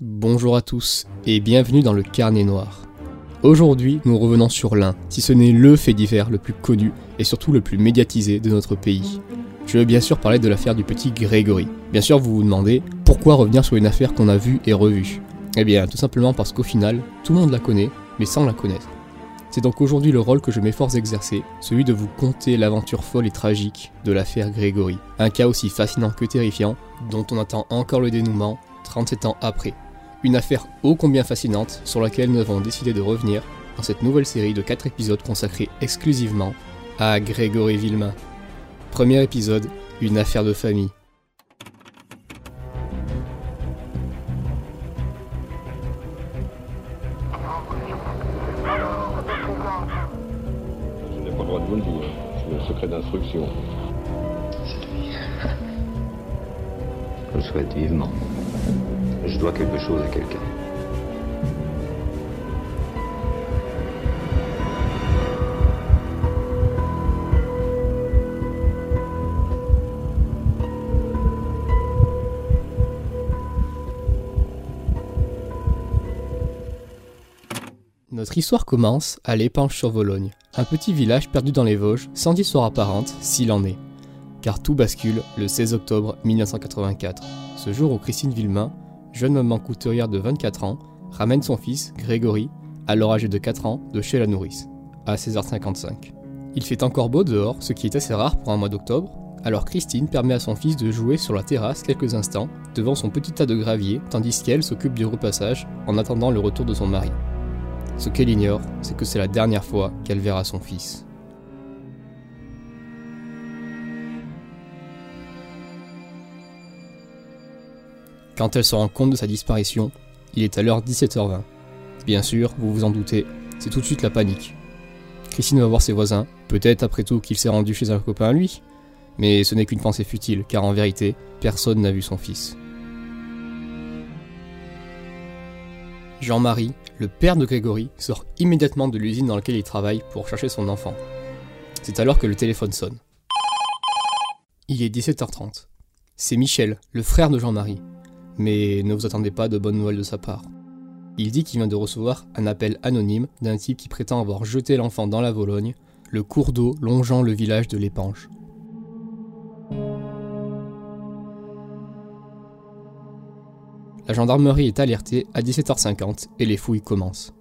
Bonjour à tous et bienvenue dans le Carnet Noir. Aujourd'hui, nous revenons sur l'un, si ce n'est le fait divers le plus connu et surtout le plus médiatisé de notre pays. Je veux bien sûr parler de l'affaire du petit Grégory. Bien sûr, vous vous demandez pourquoi revenir sur une affaire qu'on a vue et revue. Eh bien, tout simplement parce qu'au final, tout le monde la connaît, mais sans la connaître. C'est donc aujourd'hui le rôle que je m'efforce d'exercer, celui de vous conter l'aventure folle et tragique de l'affaire Grégory. Un cas aussi fascinant que terrifiant, dont on attend encore le dénouement 37 ans après. Une affaire ô combien fascinante sur laquelle nous avons décidé de revenir dans cette nouvelle série de 4 épisodes consacrés exclusivement à Grégory Villemain. Premier épisode, une affaire de famille. Je n'ai pas le droit de vous le dire. C'est le secret d'instruction. C'est lui. Je le souhaite vivement. Je dois quelque chose à quelqu'un. Notre histoire commence à l'Épanche-sur-Vologne, un petit village perdu dans les Vosges, sans histoire apparente, s'il en est. Car tout bascule le 16 octobre 1984, ce jour où Christine Villemain, jeune maman couturière de 24 ans, ramène son fils, Grégory, alors âgé de 4 ans, de chez la nourrice, à 16h55. Il fait encore beau dehors, ce qui est assez rare pour un mois d'octobre, alors Christine permet à son fils de jouer sur la terrasse quelques instants, devant son petit tas de gravier, tandis qu'elle s'occupe du repassage en attendant le retour de son mari. Ce qu'elle ignore, c'est que c'est la dernière fois qu'elle verra son fils. Quand elle se rend compte de sa disparition, il est alors 17h20. Bien sûr, vous vous en doutez, c'est tout de suite la panique. Christine va voir ses voisins, peut-être après tout qu'il s'est rendu chez un copain à lui, mais ce n'est qu'une pensée futile, car en vérité, personne n'a vu son fils. Jean-Marie, le père de Grégory, sort immédiatement de l'usine dans laquelle il travaille pour chercher son enfant. C'est alors que le téléphone sonne. Il est 17h30. C'est Michel, le frère de Jean-Marie. Mais ne vous attendez pas de bonnes nouvelles de sa part. Il dit qu'il vient de recevoir un appel anonyme d'un type qui prétend avoir jeté l'enfant dans la Vologne, le cours d'eau longeant le village de l'Épanche. La gendarmerie est alertée à 17h50 et les fouilles commencent.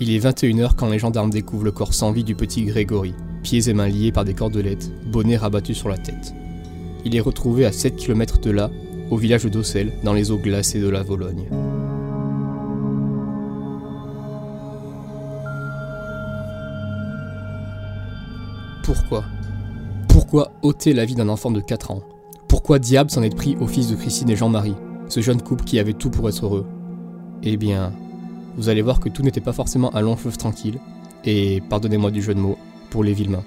Il est 21h quand les gendarmes découvrent le corps sans vie du petit Grégory, pieds et mains liés par des cordelettes, bonnet rabattu sur la tête. Il est retrouvé à 7 km de là, au village d'Ossel, dans les eaux glacées de la Vologne. Pourquoi? Pourquoi ôter la vie d'un enfant de 4 ans? Pourquoi diable s'en être pris au fils de Christine et Jean-Marie, ce jeune couple qui avait tout pour être heureux? Eh bien, vous allez voir que tout n'était pas forcément un long fleuve tranquille, et pardonnez-moi du jeu de mots, les Villemains.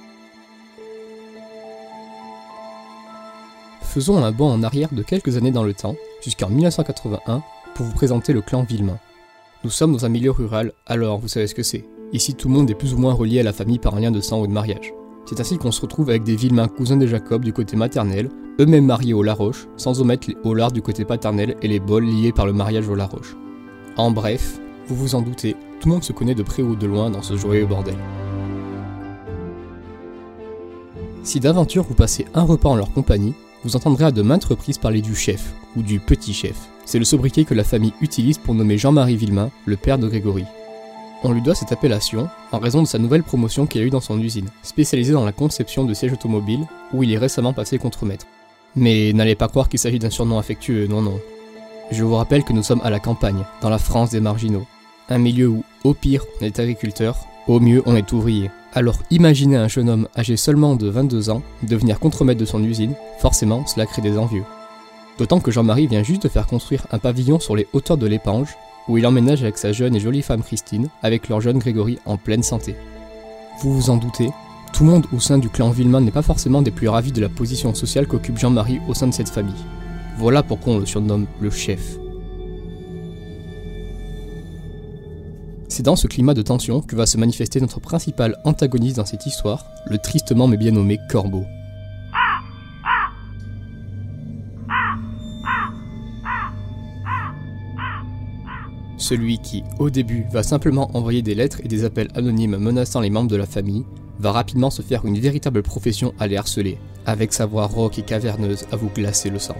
Faisons un bond en arrière de quelques années dans le temps, jusqu'en 1981, pour vous présenter le clan Villemain. Nous sommes dans un milieu rural, alors vous savez ce que c'est. Ici tout le monde est plus ou moins relié à la famille par un lien de sang ou de mariage. C'est ainsi qu'on se retrouve avec des Villemains cousins de Jacob du côté maternel, eux-mêmes mariés au Laroche, sans omettre les Hollard du côté paternel et les Bols liés par le mariage au Laroche. En bref, vous vous en doutez, tout le monde se connaît de près ou de loin dans ce joyeux bordel. Si d'aventure vous passez un repas en leur compagnie, vous entendrez à de maintes reprises parler du chef, ou du petit chef. C'est le sobriquet que la famille utilise pour nommer Jean-Marie Villemain, le père de Grégory. On lui doit cette appellation en raison de sa nouvelle promotion qu'il a eue dans son usine, spécialisée dans la conception de sièges automobiles, où il est récemment passé contremaître. Mais n'allez pas croire qu'il s'agit d'un surnom affectueux, non non. Je vous rappelle que nous sommes à la campagne, dans la France des marginaux. Un milieu où, au pire, on est agriculteur, au mieux, on est ouvrier. Alors imaginez un jeune homme âgé seulement de 22 ans devenir contremaître de son usine, forcément cela crée des envieux. D'autant que Jean-Marie vient juste de faire construire un pavillon sur les hauteurs de l'Épange, où il emménage avec sa jeune et jolie femme Christine, avec leur jeune Grégory en pleine santé. Vous vous en doutez, tout le monde au sein du clan Villemain n'est pas forcément des plus ravis de la position sociale qu'occupe Jean-Marie au sein de cette famille. Voilà pourquoi on le surnomme le chef. C'est dans ce climat de tension que va se manifester notre principal antagoniste dans cette histoire, le tristement mais bien nommé Corbeau. Celui qui, au début, va simplement envoyer des lettres et des appels anonymes menaçant les membres de la famille, va rapidement se faire une véritable profession à les harceler, avec sa voix rauque et caverneuse à vous glacer le sang.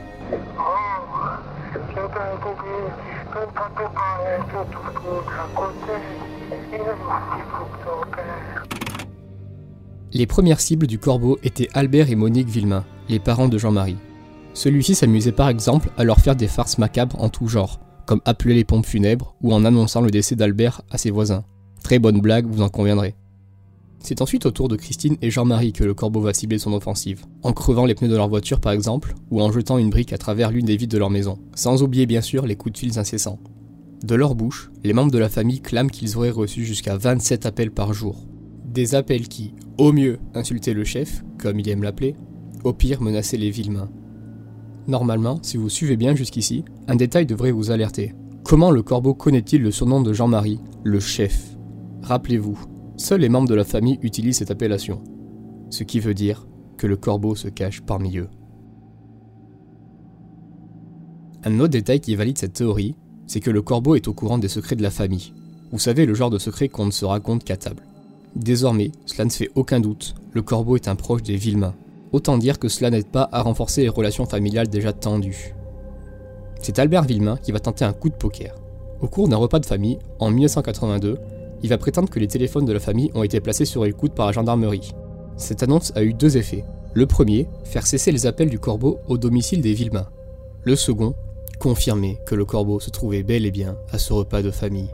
Les premières cibles du corbeau étaient Albert et Monique Villemain, les parents de Jean-Marie. Celui-ci s'amusait par exemple à leur faire des farces macabres en tout genre, comme appeler les pompes funèbres ou en annonçant le décès d'Albert à ses voisins. Très bonne blague, vous en conviendrez. C'est ensuite au tour de Christine et Jean-Marie que le corbeau va cibler son offensive, en crevant les pneus de leur voiture par exemple, ou en jetant une brique à travers l'une des vitres de leur maison, sans oublier bien sûr les coups de fils incessants. De leur bouche, les membres de la famille clament qu'ils auraient reçu jusqu'à 27 appels par jour. Des appels qui, au mieux, insultaient le chef, comme il aime l'appeler, au pire menaçaient les Villemains. Normalement, si vous suivez bien jusqu'ici, un détail devrait vous alerter. Comment le corbeau connaît-il le surnom de Jean-Marie, le chef? Rappelez-vous, seuls les membres de la famille utilisent cette appellation. Ce qui veut dire que le corbeau se cache parmi eux. Un autre détail qui valide cette théorie, c'est que le corbeau est au courant des secrets de la famille. Vous savez, le genre de secret qu'on ne se raconte qu'à table. Désormais, cela ne fait aucun doute, le corbeau est un proche des Villemains. Autant dire que cela n'aide pas à renforcer les relations familiales déjà tendues. C'est Albert Villemain qui va tenter un coup de poker. Au cours d'un repas de famille, en 1982, il va prétendre que les téléphones de la famille ont été placés sur écoute par la gendarmerie. Cette annonce a eu deux effets. Le premier, faire cesser les appels du corbeau au domicile des Villemains. Le second, confirmer que le corbeau se trouvait bel et bien à ce repas de famille.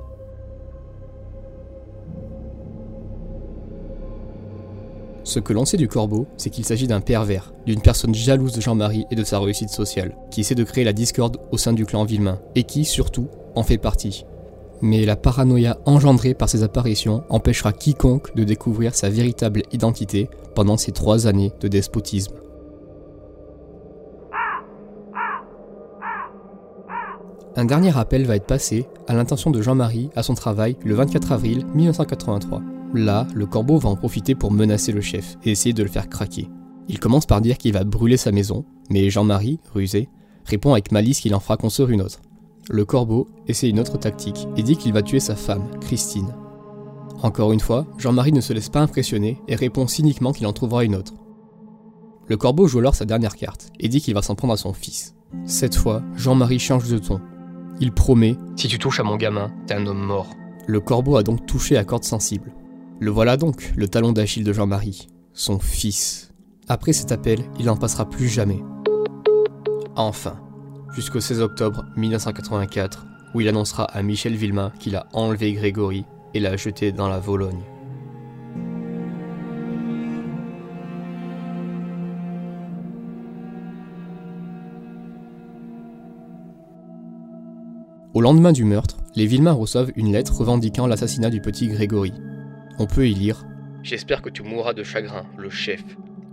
Ce que l'on sait du corbeau, c'est qu'il s'agit d'un pervers, d'une personne jalouse de Jean-Marie et de sa réussite sociale, qui essaie de créer la discorde au sein du clan Villemain, et qui, surtout, en fait partie. Mais la paranoïa engendrée par ces apparitions empêchera quiconque de découvrir sa véritable identité pendant ces trois années de despotisme. Un dernier appel va être passé à l'intention de Jean-Marie à son travail le 24 avril 1983. Là, le corbeau va en profiter pour menacer le chef et essayer de le faire craquer. Il commence par dire qu'il va brûler sa maison, mais Jean-Marie, rusé, répond avec malice qu'il en fera construire une autre. Le corbeau essaie une autre tactique et dit qu'il va tuer sa femme, Christine. Encore une fois, Jean-Marie ne se laisse pas impressionner et répond cyniquement qu'il en trouvera une autre. Le corbeau joue alors sa dernière carte et dit qu'il va s'en prendre à son fils. Cette fois, Jean-Marie change de ton. Il promet Si tu touches à mon gamin, t'es un homme mort. Le corbeau a donc touché à corde sensible. Le voilà donc, le talon d'Achille de Jean-Marie, son fils. Après cet appel, il n'en passera plus jamais. Enfin, jusqu'au 16 octobre 1984, où il annoncera à Michel Villemain qu'il a enlevé Grégory et l'a jeté dans la Vologne. Au lendemain du meurtre, les Villemains reçoivent une lettre revendiquant l'assassinat du petit Grégory. On peut y lire J'espère que tu mourras de chagrin, le chef.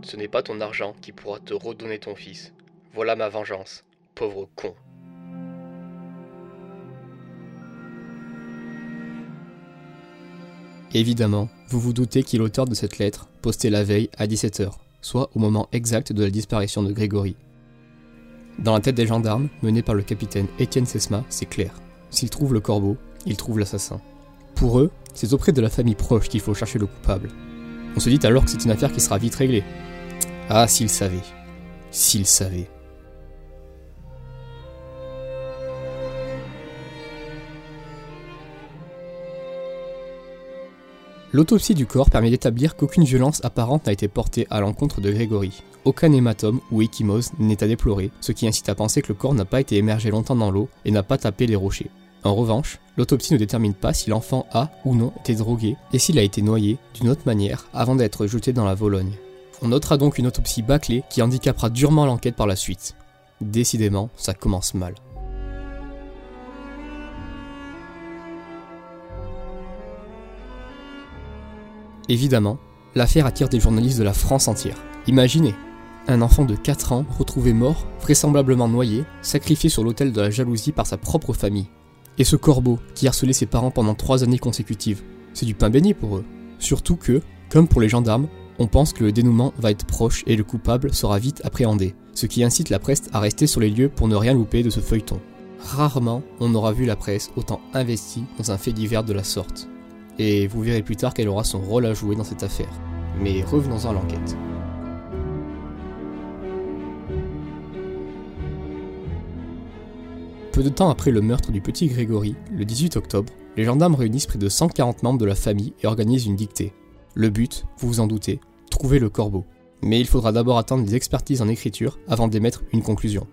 Ce n'est pas ton argent qui pourra te redonner ton fils. Voilà ma vengeance, pauvre con. Évidemment, vous vous doutez qui est l'auteur de cette lettre, postée la veille à 17h, soit au moment exact de la disparition de Grégory. Dans la tête des gendarmes, menés par le capitaine Étienne Sesma, c'est clair. S'ils trouvent le corbeau, ils trouvent l'assassin. Pour eux, c'est auprès de la famille proche qu'il faut chercher le coupable. On se dit alors que c'est une affaire qui sera vite réglée. Ah, s'ils savaient. S'ils savaient. L'autopsie du corps permet d'établir qu'aucune violence apparente n'a été portée à l'encontre de Grégory. Aucun hématome ou échymose n'est à déplorer, ce qui incite à penser que le corps n'a pas été émergé longtemps dans l'eau et n'a pas tapé les rochers. En revanche, l'autopsie ne détermine pas si l'enfant a ou non été drogué et s'il a été noyé d'une autre manière avant d'être jeté dans la Vologne. On notera donc une autopsie bâclée qui handicapera durement l'enquête par la suite. Décidément, ça commence mal. Évidemment, l'affaire attire des journalistes de la France entière. Imaginez, un enfant de 4 ans retrouvé mort, vraisemblablement noyé, sacrifié sur l'autel de la jalousie par sa propre famille. Et ce corbeau qui harcelait ses parents pendant trois années consécutives, c'est du pain béni pour eux. Surtout que, comme pour les gendarmes, on pense que le dénouement va être proche et le coupable sera vite appréhendé, ce qui incite la presse à rester sur les lieux pour ne rien louper de ce feuilleton. Rarement on aura vu la presse autant investie dans un fait divers de la sorte. Et vous verrez plus tard qu'elle aura son rôle à jouer dans cette affaire. Mais revenons-en à l'enquête. Peu de temps après le meurtre du petit Grégory, le 18 octobre, les gendarmes réunissent près de 140 membres de la famille et organisent une dictée. Le but, vous vous en doutez, trouver le corbeau. Mais il faudra d'abord attendre les expertises en écriture avant d'émettre une conclusion.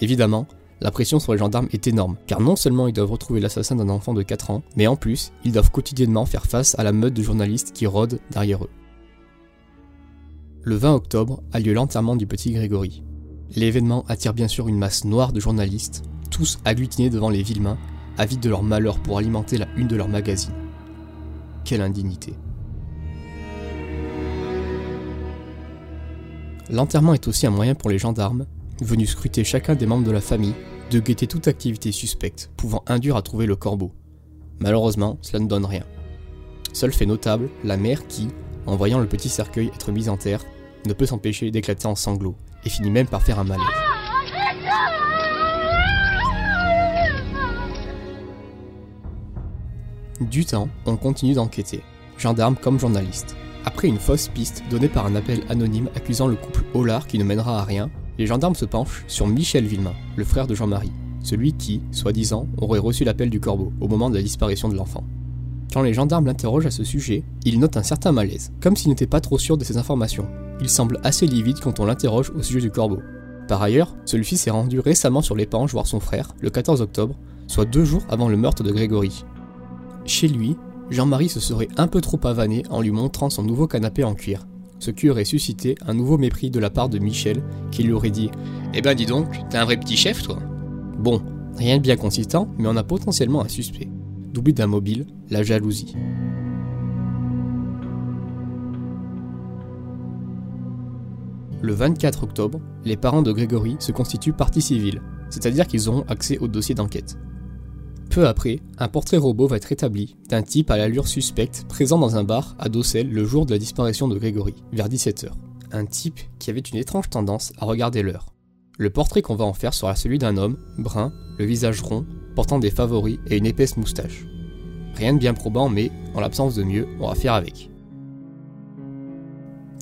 Évidemment, la pression sur les gendarmes est énorme, car non seulement ils doivent retrouver l'assassin d'un enfant de 4 ans, mais en plus, ils doivent quotidiennement faire face à la meute de journalistes qui rôdent derrière eux. Le 20 octobre a lieu l'enterrement du petit Grégory. L'événement attire bien sûr une masse noire de journalistes, tous agglutinés devant les Villemains, avides de leur malheur pour alimenter la une de leur magazine. Quelle indignité. L'enterrement est aussi un moyen pour les gendarmes, venus scruter chacun des membres de la famille, de guetter toute activité suspecte pouvant induire à trouver le corbeau. Malheureusement, cela ne donne rien. Seul fait notable, la mère qui, en voyant le petit cercueil être mis en terre, ne peut s'empêcher d'éclater en sanglots et finit même par faire un malaise. Du temps, on continue d'enquêter, gendarmes comme journalistes. Après une fausse piste donnée par un appel anonyme accusant le couple Hollard qui ne mènera à rien, les gendarmes se penchent sur Michel Villemain, le frère de Jean-Marie, celui qui, soi-disant, aurait reçu l'appel du corbeau au moment de la disparition de l'enfant. Quand les gendarmes l'interrogent à ce sujet, il note un certain malaise, comme s'il n'était pas trop sûr de ces informations. Il semble assez livide quand on l'interroge au sujet du corbeau. Par ailleurs, celui-ci s'est rendu récemment sur l'épanche voir son frère, le 14 octobre, soit deux jours avant le meurtre de Grégory. Chez lui, Jean-Marie se serait un peu trop pavané en lui montrant son nouveau canapé en cuir, ce qui aurait suscité un nouveau mépris de la part de Michel, qui lui aurait dit Eh ben dis donc, t'es un vrai petit chef toi Bon, rien de bien consistant, mais on a potentiellement un suspect. Doublé d'un mobile, la jalousie. Le 24 octobre, les parents de Grégory se constituent partie civile, c'est-à-dire qu'ils auront accès au dossier d'enquête. Peu après, un portrait robot va être établi d'un type à l'allure suspecte présent dans un bar à Dossel le jour de la disparition de Grégory, vers 17h. Un type qui avait une étrange tendance à regarder l'heure. Le portrait qu'on va en faire sera celui d'un homme, brun, le visage rond, portant des favoris et une épaisse moustache. Rien de bien probant, mais en l'absence de mieux, on va faire avec.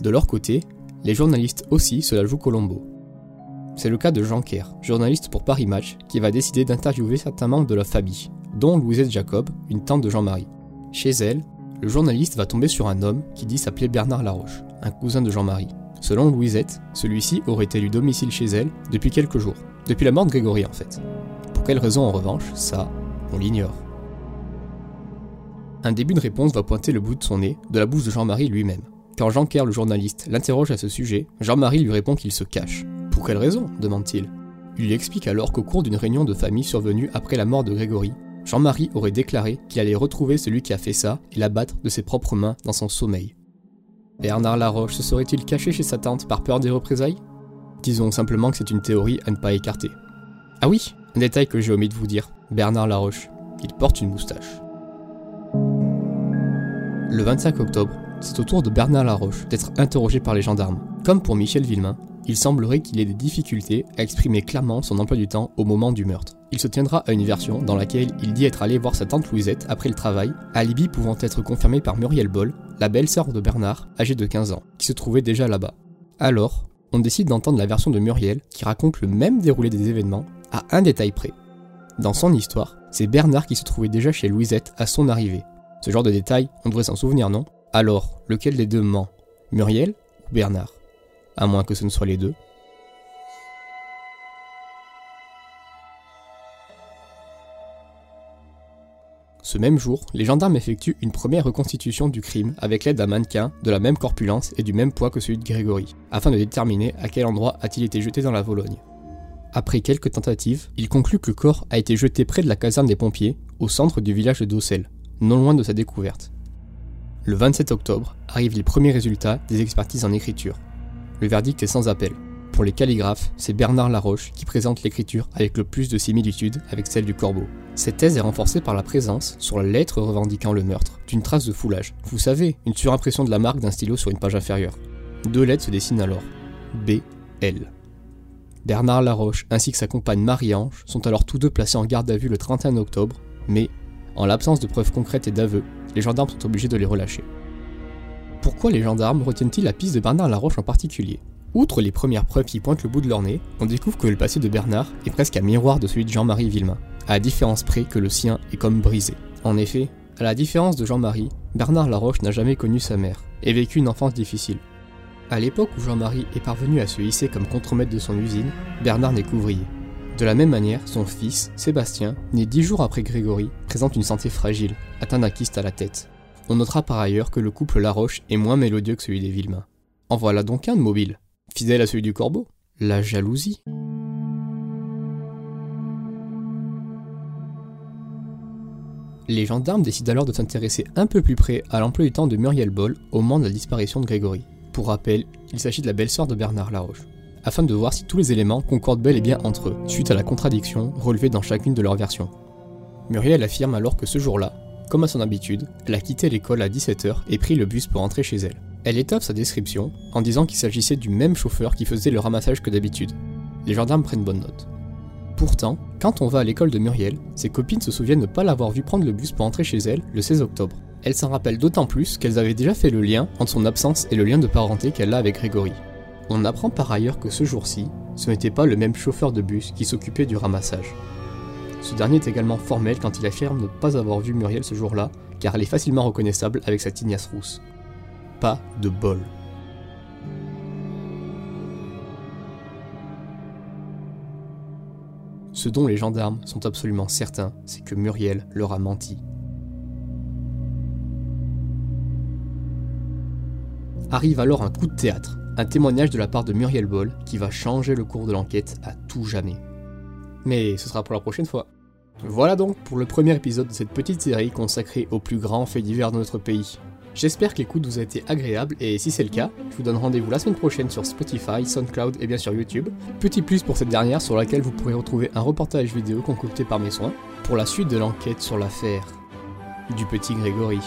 De leur côté, les journalistes aussi se la jouent Colombo. C'est le cas de Jean Kerr, journaliste pour Paris Match, qui va décider d'interviewer certains membres de la famille, dont Louisette Jacob, une tante de Jean-Marie. Chez elle, le journaliste va tomber sur un homme qui dit s'appeler Bernard Laroche, un cousin de Jean-Marie. Selon Louisette, celui-ci aurait élu domicile chez elle depuis quelques jours, depuis la mort de Grégory en fait. Pour quelle raison en revanche, ça, on l'ignore. Un début de réponse va pointer le bout de son nez de la bouche de Jean-Marie lui-même. Quand Jean Kerr, le journaliste, l'interroge à ce sujet, Jean-Marie lui répond qu'il se cache. Pour quelle raison demande-t-il. Il lui explique alors qu'au cours d'une réunion de famille survenue après la mort de Grégory, Jean-Marie aurait déclaré qu'il allait retrouver celui qui a fait ça et l'abattre de ses propres mains dans son sommeil. Bernard Laroche se serait-il caché chez sa tante par peur des représailles? Disons simplement que c'est une théorie à ne pas écarter. Ah oui, un détail que j'ai omis de vous dire, Bernard Laroche, il porte une moustache. Le 25 octobre, c'est au tour de Bernard Laroche d'être interrogé par les gendarmes. Comme pour Michel Villemain, il semblerait qu'il ait des difficultés à exprimer clairement son emploi du temps au moment du meurtre. Il se tiendra à une version dans laquelle il dit être allé voir sa tante Louisette après le travail, alibi pouvant être confirmé par Muriel Boll, la belle-sœur de Bernard, âgée de 15 ans, qui se trouvait déjà là-bas. Alors, on décide d'entendre la version de Muriel qui raconte le même déroulé des événements à un détail près. Dans son histoire, c'est Bernard qui se trouvait déjà chez Louisette à son arrivée. Ce genre de détail, on devrait s'en souvenir, non? Alors, lequel des deux ment? Muriel ou Bernard? À moins que ce ne soit les deux. Ce même jour, les gendarmes effectuent une première reconstitution du crime avec l'aide d'un mannequin de la même corpulence et du même poids que celui de Grégory, afin de déterminer à quel endroit a-t-il été jeté dans la Vologne. Après quelques tentatives, il conclut que le corps a été jeté près de la caserne des pompiers, au centre du village de Dossel, non loin de sa découverte. Le 27 octobre arrivent les premiers résultats des expertises en écriture. Le verdict est sans appel. Pour les calligraphes, c'est Bernard Laroche qui présente l'écriture avec le plus de similitude avec celle du corbeau. Cette thèse est renforcée par la présence, sur la lettre revendiquant le meurtre, d'une trace de foulage. Vous savez, une surimpression de la marque d'un stylo sur une page inférieure. Deux lettres se dessinent alors. B, L. Bernard Laroche ainsi que sa compagne Marie-Ange sont alors tous deux placés en garde à vue le 31 octobre, mais, en l'absence de preuves concrètes et d'aveux, les gendarmes sont obligés de les relâcher. Pourquoi les gendarmes retiennent-ils la piste de Bernard Laroche en particulier Outre les premières preuves qui pointent le bout de leur nez, on découvre que le passé de Bernard est presque un miroir de celui de Jean-Marie Villemain, à la différence près que le sien est comme brisé. En effet, à la différence de Jean-Marie, Bernard Laroche n'a jamais connu sa mère et vécu une enfance difficile. À l'époque où Jean-Marie est parvenu à se hisser comme contremaître de son usine, Bernard n'est qu'ouvrier. De la même manière, son fils, Sébastien, né dix jours après Grégory, présente une santé fragile, atteint d'un kyste à la tête. On notera par ailleurs que le couple Laroche est moins mélodieux que celui des Villemain. En voilà donc un de mobile, fidèle à celui du corbeau, la jalousie. Les gendarmes décident alors de s'intéresser un peu plus près à l'emploi du temps de Muriel Boll au moment de la disparition de Grégory. Pour rappel, il s'agit de la belle-sœur de Bernard Laroche, afin de voir si tous les éléments concordent bel et bien entre eux, suite à la contradiction relevée dans chacune de leurs versions. Muriel affirme alors que ce jour-là, comme à son habitude, elle a quitté l'école à 17h et pris le bus pour rentrer chez elle. Elle étoffe sa description en disant qu'il s'agissait du même chauffeur qui faisait le ramassage que d'habitude. Les gendarmes prennent bonne note. Pourtant, quand on va à l'école de Muriel, ses copines se souviennent ne pas l'avoir vu prendre le bus pour entrer chez elle le 16 octobre. Elles s'en rappellent d'autant plus qu'elles avaient déjà fait le lien entre son absence et le lien de parenté qu'elle a avec Grégory. On apprend par ailleurs que ce jour-ci, ce n'était pas le même chauffeur de bus qui s'occupait du ramassage. Ce dernier est également formel quand il affirme ne pas avoir vu Muriel ce jour-là, car elle est facilement reconnaissable avec sa tignasse rousse. Pas de bol. Ce dont les gendarmes sont absolument certains, c'est que Muriel leur a menti. Arrive alors un coup de théâtre, un témoignage de la part de Muriel Boll qui va changer le cours de l'enquête à tout jamais. Mais ce sera pour la prochaine fois. Voilà donc pour le premier épisode de cette petite série consacrée aux plus grands faits divers de notre pays. J'espère que l'écoute vous a été agréable et si c'est le cas, je vous donne rendez-vous la semaine prochaine sur Spotify, SoundCloud et bien sûr YouTube. Petit plus pour cette dernière sur laquelle vous pourrez retrouver un reportage vidéo concocté par mes soins pour la suite de l'enquête sur l'affaire du petit Grégory.